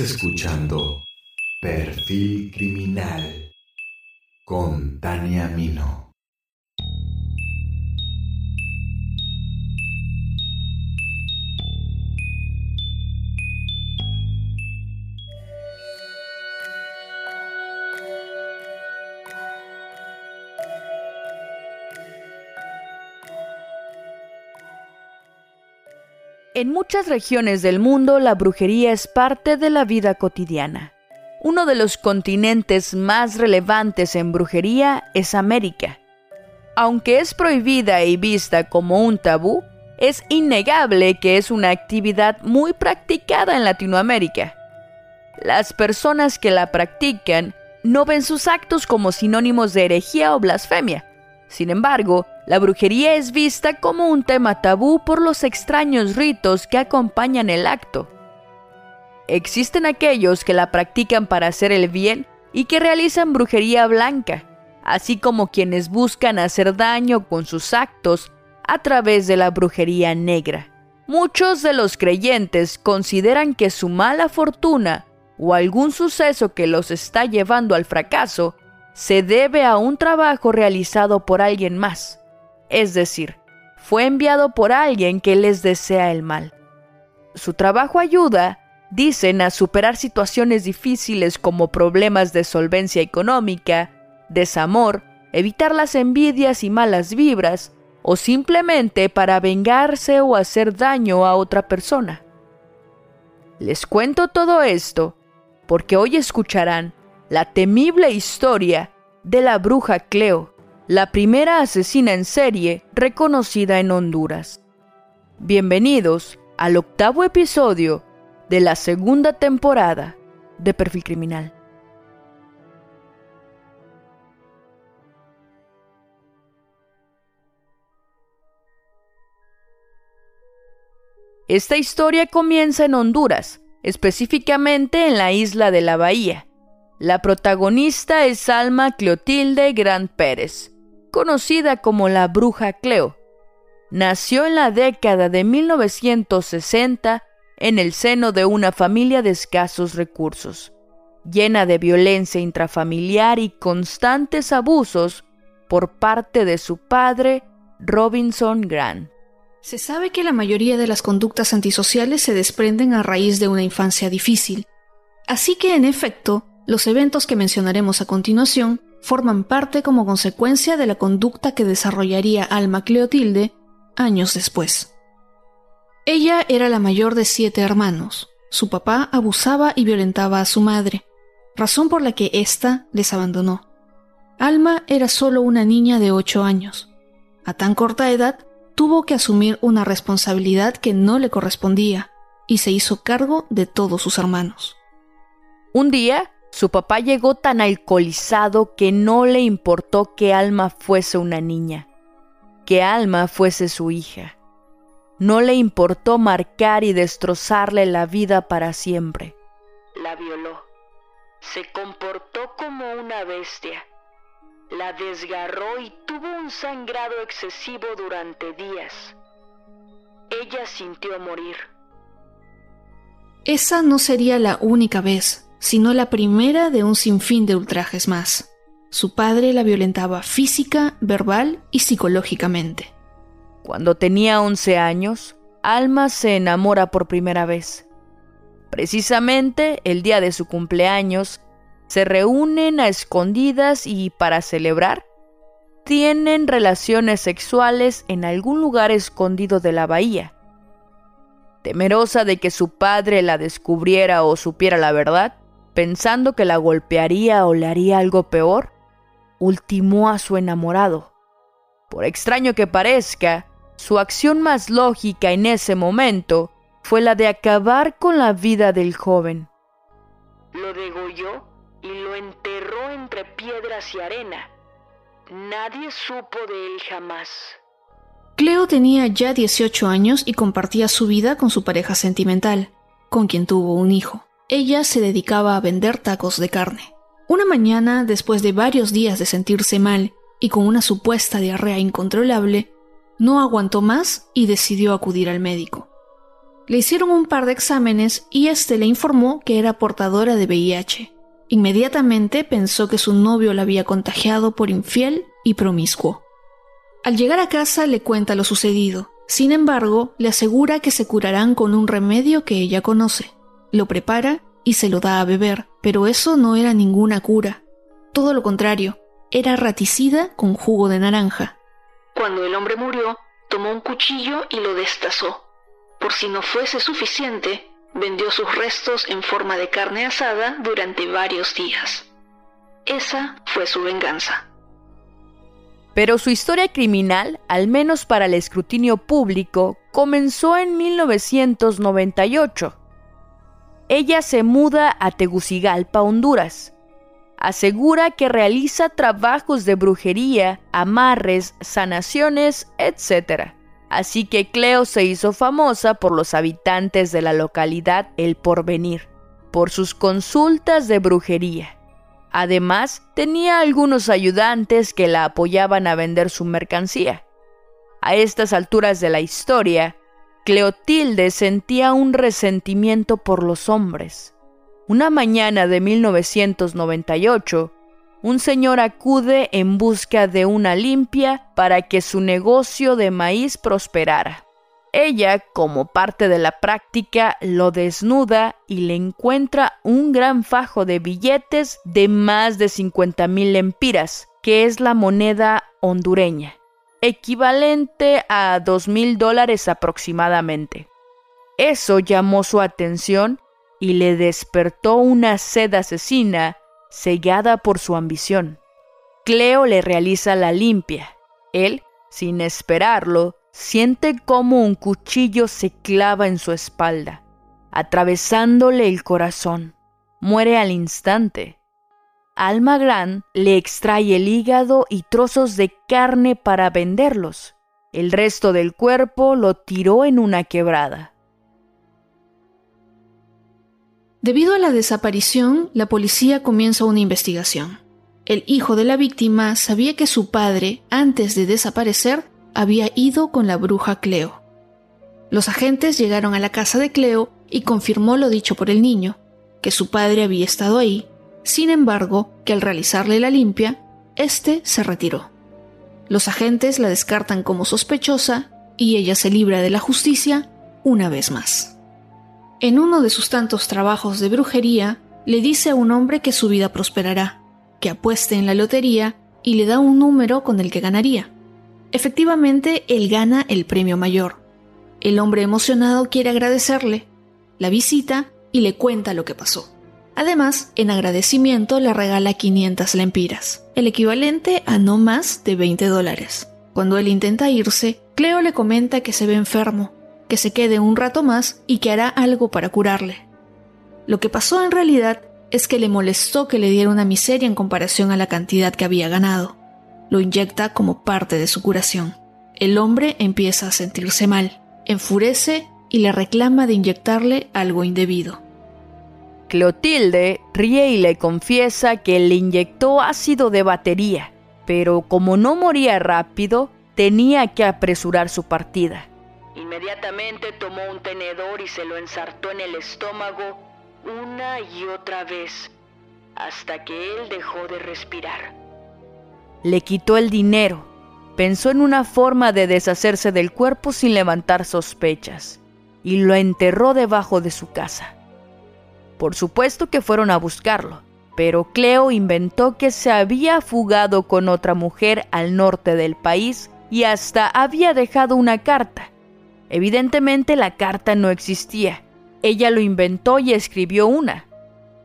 Escuchando Perfil Criminal con Tania Mino. En muchas regiones del mundo la brujería es parte de la vida cotidiana. Uno de los continentes más relevantes en brujería es América. Aunque es prohibida y vista como un tabú, es innegable que es una actividad muy practicada en Latinoamérica. Las personas que la practican no ven sus actos como sinónimos de herejía o blasfemia. Sin embargo, la brujería es vista como un tema tabú por los extraños ritos que acompañan el acto. Existen aquellos que la practican para hacer el bien y que realizan brujería blanca, así como quienes buscan hacer daño con sus actos a través de la brujería negra. Muchos de los creyentes consideran que su mala fortuna o algún suceso que los está llevando al fracaso se debe a un trabajo realizado por alguien más es decir, fue enviado por alguien que les desea el mal. Su trabajo ayuda, dicen, a superar situaciones difíciles como problemas de solvencia económica, desamor, evitar las envidias y malas vibras, o simplemente para vengarse o hacer daño a otra persona. Les cuento todo esto porque hoy escucharán la temible historia de la bruja Cleo, la primera asesina en serie reconocida en Honduras. Bienvenidos al octavo episodio de la segunda temporada de Perfil Criminal. Esta historia comienza en Honduras, específicamente en la isla de la Bahía. La protagonista es Alma Clotilde Grant Pérez, conocida como la bruja Cleo. Nació en la década de 1960 en el seno de una familia de escasos recursos, llena de violencia intrafamiliar y constantes abusos por parte de su padre, Robinson Grant. Se sabe que la mayoría de las conductas antisociales se desprenden a raíz de una infancia difícil. Así que, en efecto, los eventos que mencionaremos a continuación forman parte como consecuencia de la conducta que desarrollaría Alma Cleotilde años después. Ella era la mayor de siete hermanos. Su papá abusaba y violentaba a su madre, razón por la que ésta les abandonó. Alma era solo una niña de ocho años. A tan corta edad, tuvo que asumir una responsabilidad que no le correspondía y se hizo cargo de todos sus hermanos. Un día, su papá llegó tan alcoholizado que no le importó que Alma fuese una niña, que Alma fuese su hija. No le importó marcar y destrozarle la vida para siempre. La violó. Se comportó como una bestia. La desgarró y tuvo un sangrado excesivo durante días. Ella sintió morir. Esa no sería la única vez sino la primera de un sinfín de ultrajes más. Su padre la violentaba física, verbal y psicológicamente. Cuando tenía 11 años, Alma se enamora por primera vez. Precisamente el día de su cumpleaños, se reúnen a escondidas y para celebrar, tienen relaciones sexuales en algún lugar escondido de la bahía. Temerosa de que su padre la descubriera o supiera la verdad, pensando que la golpearía o le haría algo peor, ultimó a su enamorado. Por extraño que parezca, su acción más lógica en ese momento fue la de acabar con la vida del joven. Lo degolló y lo enterró entre piedras y arena. Nadie supo de él jamás. Cleo tenía ya 18 años y compartía su vida con su pareja sentimental, con quien tuvo un hijo. Ella se dedicaba a vender tacos de carne. Una mañana, después de varios días de sentirse mal y con una supuesta diarrea incontrolable, no aguantó más y decidió acudir al médico. Le hicieron un par de exámenes y este le informó que era portadora de VIH. Inmediatamente pensó que su novio la había contagiado por infiel y promiscuo. Al llegar a casa le cuenta lo sucedido. Sin embargo, le asegura que se curarán con un remedio que ella conoce. Lo prepara y se lo da a beber, pero eso no era ninguna cura. Todo lo contrario, era raticida con jugo de naranja. Cuando el hombre murió, tomó un cuchillo y lo destazó. Por si no fuese suficiente, vendió sus restos en forma de carne asada durante varios días. Esa fue su venganza. Pero su historia criminal, al menos para el escrutinio público, comenzó en 1998. Ella se muda a Tegucigalpa, Honduras. Asegura que realiza trabajos de brujería, amarres, sanaciones, etc. Así que Cleo se hizo famosa por los habitantes de la localidad El Porvenir, por sus consultas de brujería. Además, tenía algunos ayudantes que la apoyaban a vender su mercancía. A estas alturas de la historia, Cleotilde sentía un resentimiento por los hombres. Una mañana de 1998, un señor acude en busca de una limpia para que su negocio de maíz prosperara. Ella, como parte de la práctica, lo desnuda y le encuentra un gran fajo de billetes de más de 50 mil lempiras, que es la moneda hondureña, equivalente a 2 mil dólares aproximadamente. Eso llamó su atención y le despertó una sed asesina cegada por su ambición. Cleo le realiza la limpia. Él, sin esperarlo, siente como un cuchillo se clava en su espalda, atravesándole el corazón. Muere al instante. Alma Gran le extrae el hígado y trozos de carne para venderlos. El resto del cuerpo lo tiró en una quebrada. Debido a la desaparición, la policía comienza una investigación. El hijo de la víctima sabía que su padre, antes de desaparecer, había ido con la bruja Cleo. Los agentes llegaron a la casa de Cleo y confirmó lo dicho por el niño, que su padre había estado ahí, sin embargo, que al realizarle la limpia, éste se retiró. Los agentes la descartan como sospechosa y ella se libra de la justicia una vez más. En uno de sus tantos trabajos de brujería, le dice a un hombre que su vida prosperará, que apueste en la lotería y le da un número con el que ganaría. Efectivamente, él gana el premio mayor. El hombre emocionado quiere agradecerle, la visita y le cuenta lo que pasó. Además, en agradecimiento le regala 500 lempiras, el equivalente a no más de 20 dólares. Cuando él intenta irse, Cleo le comenta que se ve enfermo que se quede un rato más y que hará algo para curarle. Lo que pasó en realidad es que le molestó que le diera una miseria en comparación a la cantidad que había ganado. Lo inyecta como parte de su curación. El hombre empieza a sentirse mal, enfurece y le reclama de inyectarle algo indebido. Clotilde ríe y le confiesa que le inyectó ácido de batería, pero como no moría rápido, tenía que apresurar su partida. Inmediatamente tomó un tenedor y se lo ensartó en el estómago una y otra vez, hasta que él dejó de respirar. Le quitó el dinero. Pensó en una forma de deshacerse del cuerpo sin levantar sospechas, y lo enterró debajo de su casa. Por supuesto que fueron a buscarlo, pero Cleo inventó que se había fugado con otra mujer al norte del país y hasta había dejado una carta Evidentemente la carta no existía. Ella lo inventó y escribió una.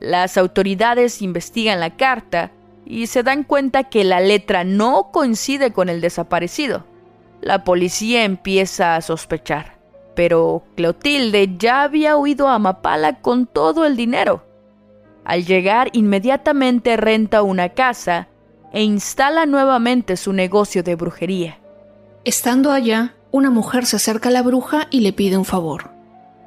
Las autoridades investigan la carta y se dan cuenta que la letra no coincide con el desaparecido. La policía empieza a sospechar, pero Clotilde ya había huido a Mapala con todo el dinero. Al llegar inmediatamente renta una casa e instala nuevamente su negocio de brujería. Estando allá, una mujer se acerca a la bruja y le pide un favor.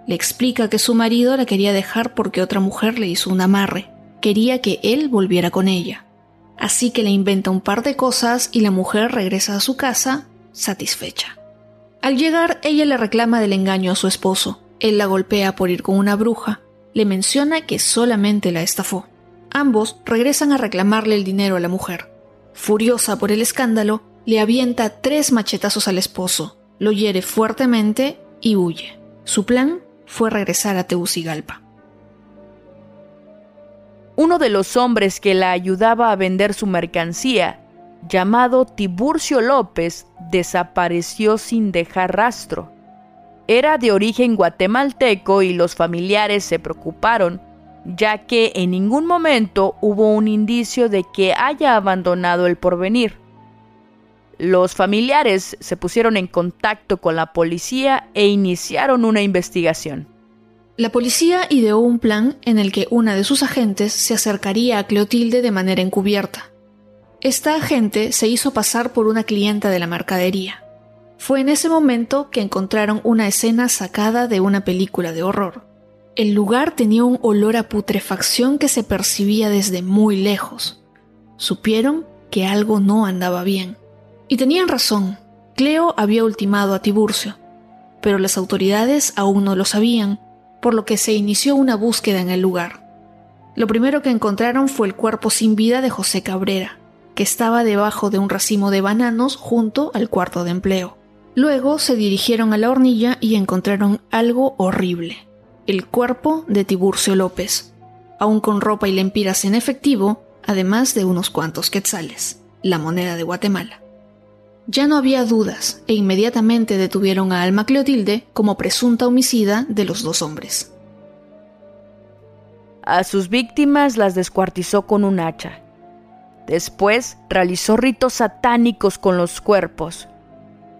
Le explica que su marido la quería dejar porque otra mujer le hizo un amarre. Quería que él volviera con ella. Así que le inventa un par de cosas y la mujer regresa a su casa satisfecha. Al llegar, ella le reclama del engaño a su esposo, Él la golpea por ir con una bruja, le menciona que solamente la estafó. Ambos regresan a reclamarle el dinero a la mujer. Furiosa por el escándalo, le avienta tres machetazos al esposo, lo hiere fuertemente y huye. Su plan fue regresar a Tegucigalpa. Uno de los hombres que la ayudaba a vender su mercancía, llamado Tiburcio López, desapareció sin dejar rastro. Era de origen guatemalteco y los familiares se preocuparon, ya que en ningún momento hubo un indicio de que haya abandonado el porvenir. Los familiares se pusieron en contacto con la policía e iniciaron una investigación. La policía ideó un plan en el que una de sus agentes se acercaría a Cleotilde de manera encubierta. Esta agente se hizo pasar por una clienta de la mercadería. Fue en ese momento que encontraron una escena sacada de una película de horror. El lugar tenía un olor a putrefacción que se percibía desde muy lejos. Supieron que algo no andaba bien. Y tenían razón. Cleo había ultimado a Tiburcio, pero las autoridades aún no lo sabían, por lo que se inició una búsqueda en el lugar. Lo primero que encontraron fue el cuerpo sin vida de José Cabrera, que estaba debajo de un racimo de bananos junto al cuarto de empleo. Luego se dirigieron a la hornilla y encontraron algo horrible, el cuerpo de Tiburcio López, aún con ropa y lempiras en efectivo, además de unos cuantos quetzales, la moneda de Guatemala. Ya no había dudas e inmediatamente detuvieron a Alma Cleotilde como presunta homicida de los dos hombres. A sus víctimas las descuartizó con un hacha. Después realizó ritos satánicos con los cuerpos.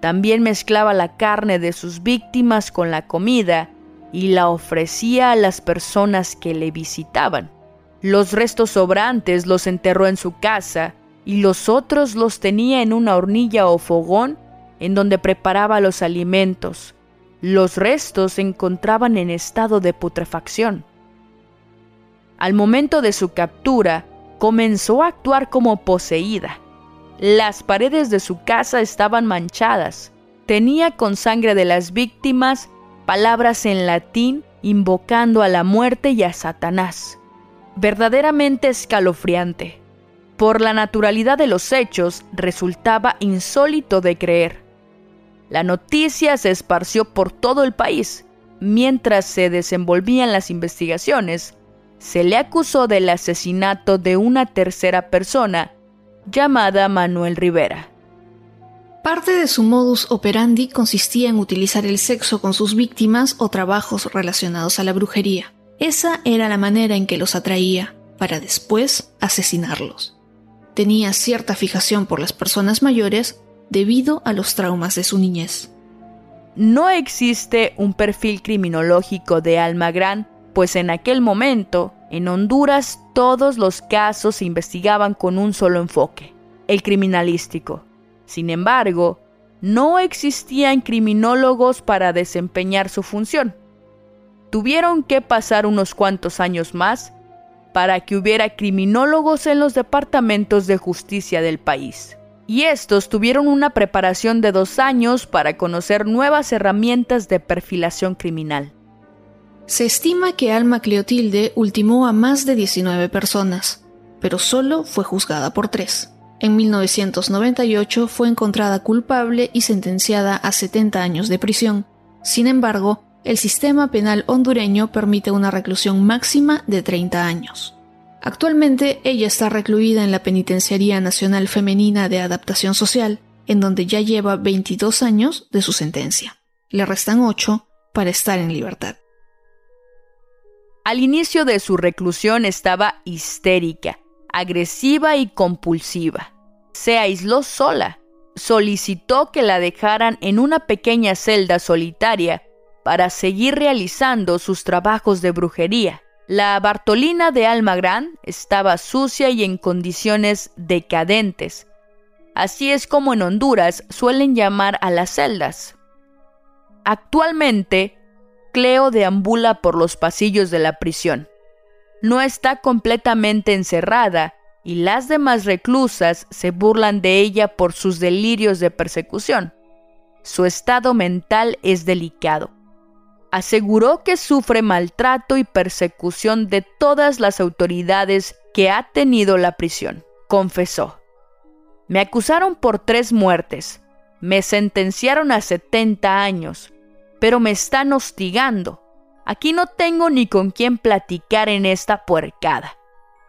También mezclaba la carne de sus víctimas con la comida y la ofrecía a las personas que le visitaban. Los restos sobrantes los enterró en su casa y los otros los tenía en una hornilla o fogón en donde preparaba los alimentos. Los restos se encontraban en estado de putrefacción. Al momento de su captura, comenzó a actuar como poseída. Las paredes de su casa estaban manchadas. Tenía con sangre de las víctimas palabras en latín invocando a la muerte y a Satanás. Verdaderamente escalofriante por la naturalidad de los hechos, resultaba insólito de creer. La noticia se esparció por todo el país. Mientras se desenvolvían las investigaciones, se le acusó del asesinato de una tercera persona llamada Manuel Rivera. Parte de su modus operandi consistía en utilizar el sexo con sus víctimas o trabajos relacionados a la brujería. Esa era la manera en que los atraía, para después asesinarlos tenía cierta fijación por las personas mayores debido a los traumas de su niñez. No existe un perfil criminológico de Almagrán, pues en aquel momento, en Honduras, todos los casos se investigaban con un solo enfoque, el criminalístico. Sin embargo, no existían criminólogos para desempeñar su función. Tuvieron que pasar unos cuantos años más para que hubiera criminólogos en los departamentos de justicia del país. Y estos tuvieron una preparación de dos años para conocer nuevas herramientas de perfilación criminal. Se estima que Alma Cleotilde ultimó a más de 19 personas, pero solo fue juzgada por tres. En 1998 fue encontrada culpable y sentenciada a 70 años de prisión. Sin embargo, el sistema penal hondureño permite una reclusión máxima de 30 años. Actualmente ella está recluida en la Penitenciaría Nacional Femenina de Adaptación Social, en donde ya lleva 22 años de su sentencia. Le restan 8 para estar en libertad. Al inicio de su reclusión estaba histérica, agresiva y compulsiva. Se aisló sola. Solicitó que la dejaran en una pequeña celda solitaria para seguir realizando sus trabajos de brujería. La Bartolina de Almagrán estaba sucia y en condiciones decadentes. Así es como en Honduras suelen llamar a las celdas. Actualmente, Cleo deambula por los pasillos de la prisión. No está completamente encerrada y las demás reclusas se burlan de ella por sus delirios de persecución. Su estado mental es delicado. aseguró que sufre maltrato y persecución de todas las autoridades que ha tenido la prisión. Confesó. Me acusaron por tres muertes, me sentenciaron a 70 años, pero me están hostigando. Aquí no tengo ni con quién platicar en esta puercada.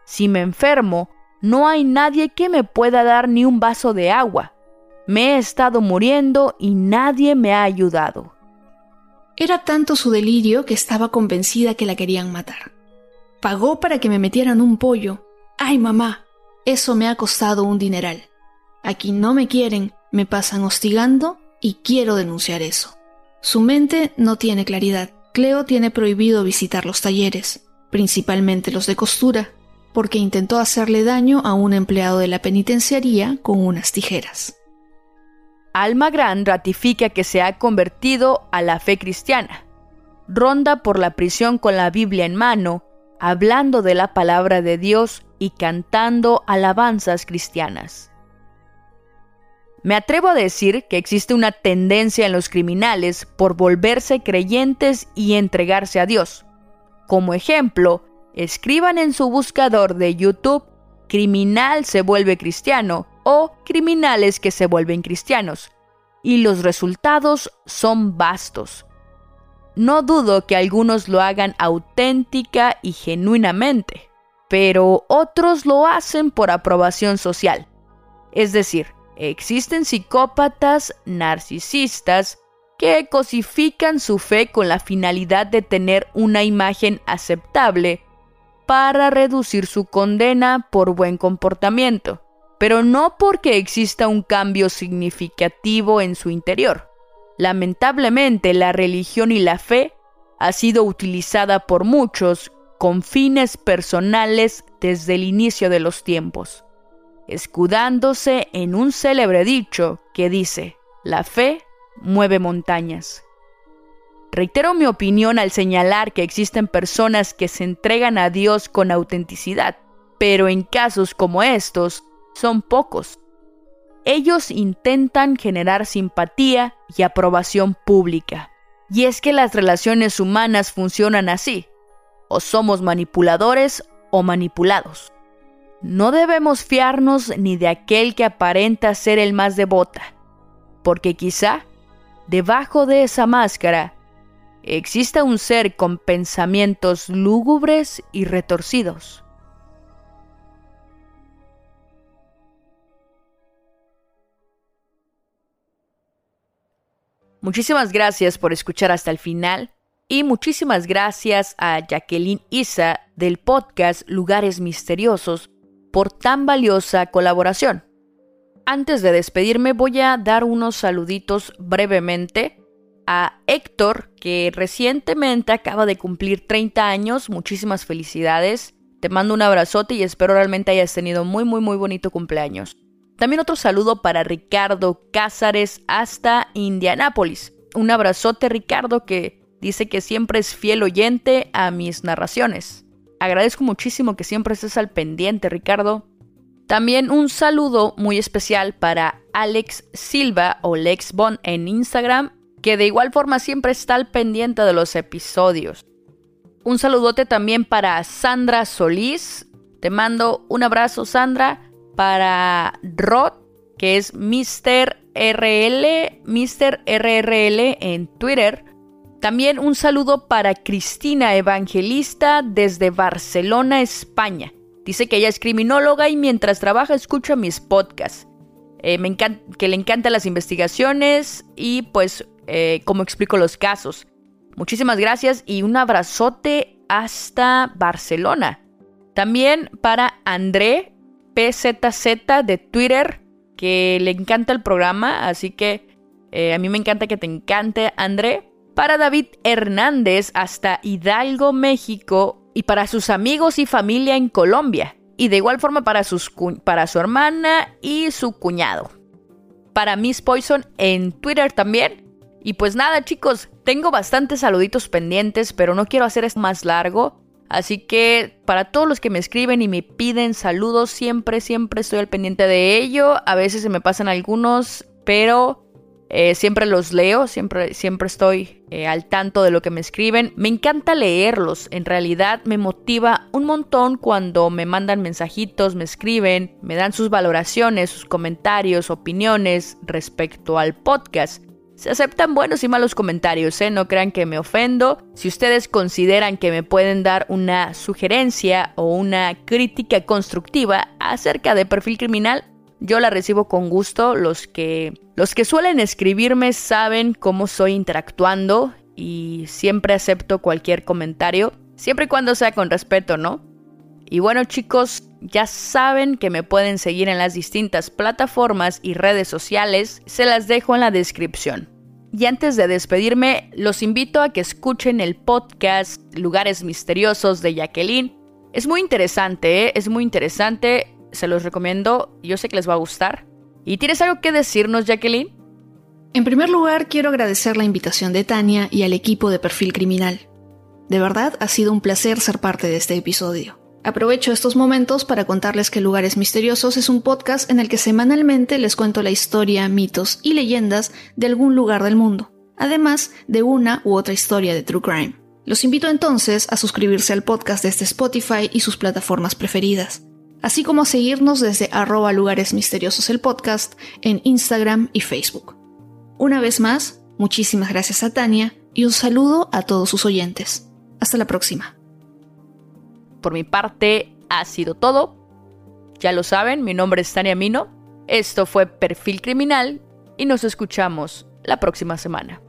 Si me enfermo, no hay nadie que me pueda dar ni un vaso de agua. Me he estado muriendo y nadie me ha ayudado. Era tanto su delirio que estaba convencida que la querían matar. Pagó para que me metieran un pollo. ¡Ay, mamá! Eso me ha costado un dineral. Aquí no me quieren, me pasan hostigando y quiero denunciar eso. Su mente no tiene claridad. Cleo tiene prohibido visitar los talleres, principalmente los de costura, porque intentó hacerle daño a un empleado de la penitenciaría con unas tijeras. Alma Gran ratifica que se ha convertido a la fe cristiana. Ronda por la prisión con la Biblia en mano, hablando de la palabra de Dios y cantando alabanzas cristianas. Me atrevo a decir que existe una tendencia en los criminales por volverse creyentes y entregarse a Dios. Como ejemplo, escriban en su buscador de YouTube criminal se vuelve cristiano o criminales que se vuelven cristianos, y los resultados son vastos. No dudo que algunos lo hagan auténtica y genuinamente, pero otros lo hacen por aprobación social. Es decir, existen psicópatas narcisistas que cosifican su fe con la finalidad de tener una imagen aceptable para reducir su condena por buen comportamiento, pero no porque exista un cambio significativo en su interior. Lamentablemente, la religión y la fe ha sido utilizada por muchos con fines personales desde el inicio de los tiempos, escudándose en un célebre dicho que dice, la fe mueve montañas. Reitero mi opinión al señalar que existen personas que se entregan a Dios con autenticidad, pero en casos como estos son pocos. Ellos intentan generar simpatía y aprobación pública. Y es que las relaciones humanas funcionan así. O somos manipuladores o manipulados. No debemos fiarnos ni de aquel que aparenta ser el más devota, porque quizá, debajo de esa máscara, exista un ser con pensamientos lúgubres y retorcidos. Muchísimas gracias por escuchar hasta el final y muchísimas gracias a Jacqueline Isa del podcast Lugares Misteriosos por tan valiosa colaboración. Antes de despedirme voy a dar unos saluditos brevemente a Héctor, que recientemente acaba de cumplir 30 años. Muchísimas felicidades. Te mando un abrazote y espero realmente hayas tenido muy, muy, muy bonito cumpleaños. También otro saludo para Ricardo Cázares hasta Indianápolis. Un abrazote, Ricardo, que dice que siempre es fiel oyente a mis narraciones. Agradezco muchísimo que siempre estés al pendiente, Ricardo. También un saludo muy especial para Alex Silva o Lex Bond en Instagram que de igual forma siempre está al pendiente de los episodios. Un saludote también para Sandra Solís. Te mando un abrazo, Sandra. Para Rod, que es Mr. RL, Mr. RRL en Twitter. También un saludo para Cristina Evangelista desde Barcelona, España. Dice que ella es criminóloga y mientras trabaja escucha mis podcasts. Eh, me que le encantan las investigaciones y pues eh, cómo explico los casos. Muchísimas gracias y un abrazote hasta Barcelona. También para André PZZ de Twitter, que le encanta el programa, así que eh, a mí me encanta que te encante, André. Para David Hernández hasta Hidalgo, México, y para sus amigos y familia en Colombia. Y de igual forma para, sus para su hermana y su cuñado. Para Miss Poison en Twitter también. Y pues nada, chicos, tengo bastantes saluditos pendientes, pero no quiero hacer esto más largo. Así que para todos los que me escriben y me piden saludos, siempre, siempre estoy al pendiente de ello. A veces se me pasan algunos, pero Eh, siempre los leo, siempre, siempre estoy eh, al tanto de lo que me escriben. Me encanta leerlos, en realidad me motiva un montón cuando me mandan mensajitos, me escriben, me dan sus valoraciones, sus comentarios, opiniones respecto al podcast. Se aceptan buenos y malos comentarios, ¿eh? no crean que me ofendo. Si ustedes consideran que me pueden dar una sugerencia o una crítica constructiva acerca de perfil criminal, yo la recibo con gusto. Los que, los que suelen escribirme saben cómo soy interactuando y siempre acepto cualquier comentario, siempre y cuando sea con respeto, ¿no? Y bueno chicos, ya saben que me pueden seguir en las distintas plataformas y redes sociales, se las dejo en la descripción. Y antes de despedirme, los invito a que escuchen el podcast Lugares Misteriosos de Jacqueline. Es muy interesante, ¿eh? es muy interesante se los recomiendo, yo sé que les va a gustar. ¿Y tienes algo que decirnos, Jacqueline? En primer lugar, quiero agradecer la invitación de Tania y al equipo de Perfil Criminal. De verdad, ha sido un placer ser parte de este episodio. Aprovecho estos momentos para contarles que Lugares Misteriosos es un podcast en el que semanalmente les cuento la historia, mitos y leyendas de algún lugar del mundo, además de una u otra historia de True Crime. Los invito entonces a suscribirse al podcast desde Spotify y sus plataformas preferidas así como seguirnos desde arroba lugares misteriosos el podcast en Instagram y Facebook. Una vez más, muchísimas gracias a Tania y un saludo a todos sus oyentes. Hasta la próxima. Por mi parte, ha sido todo. Ya lo saben, mi nombre es Tania Mino. Esto fue Perfil Criminal y nos escuchamos la próxima semana.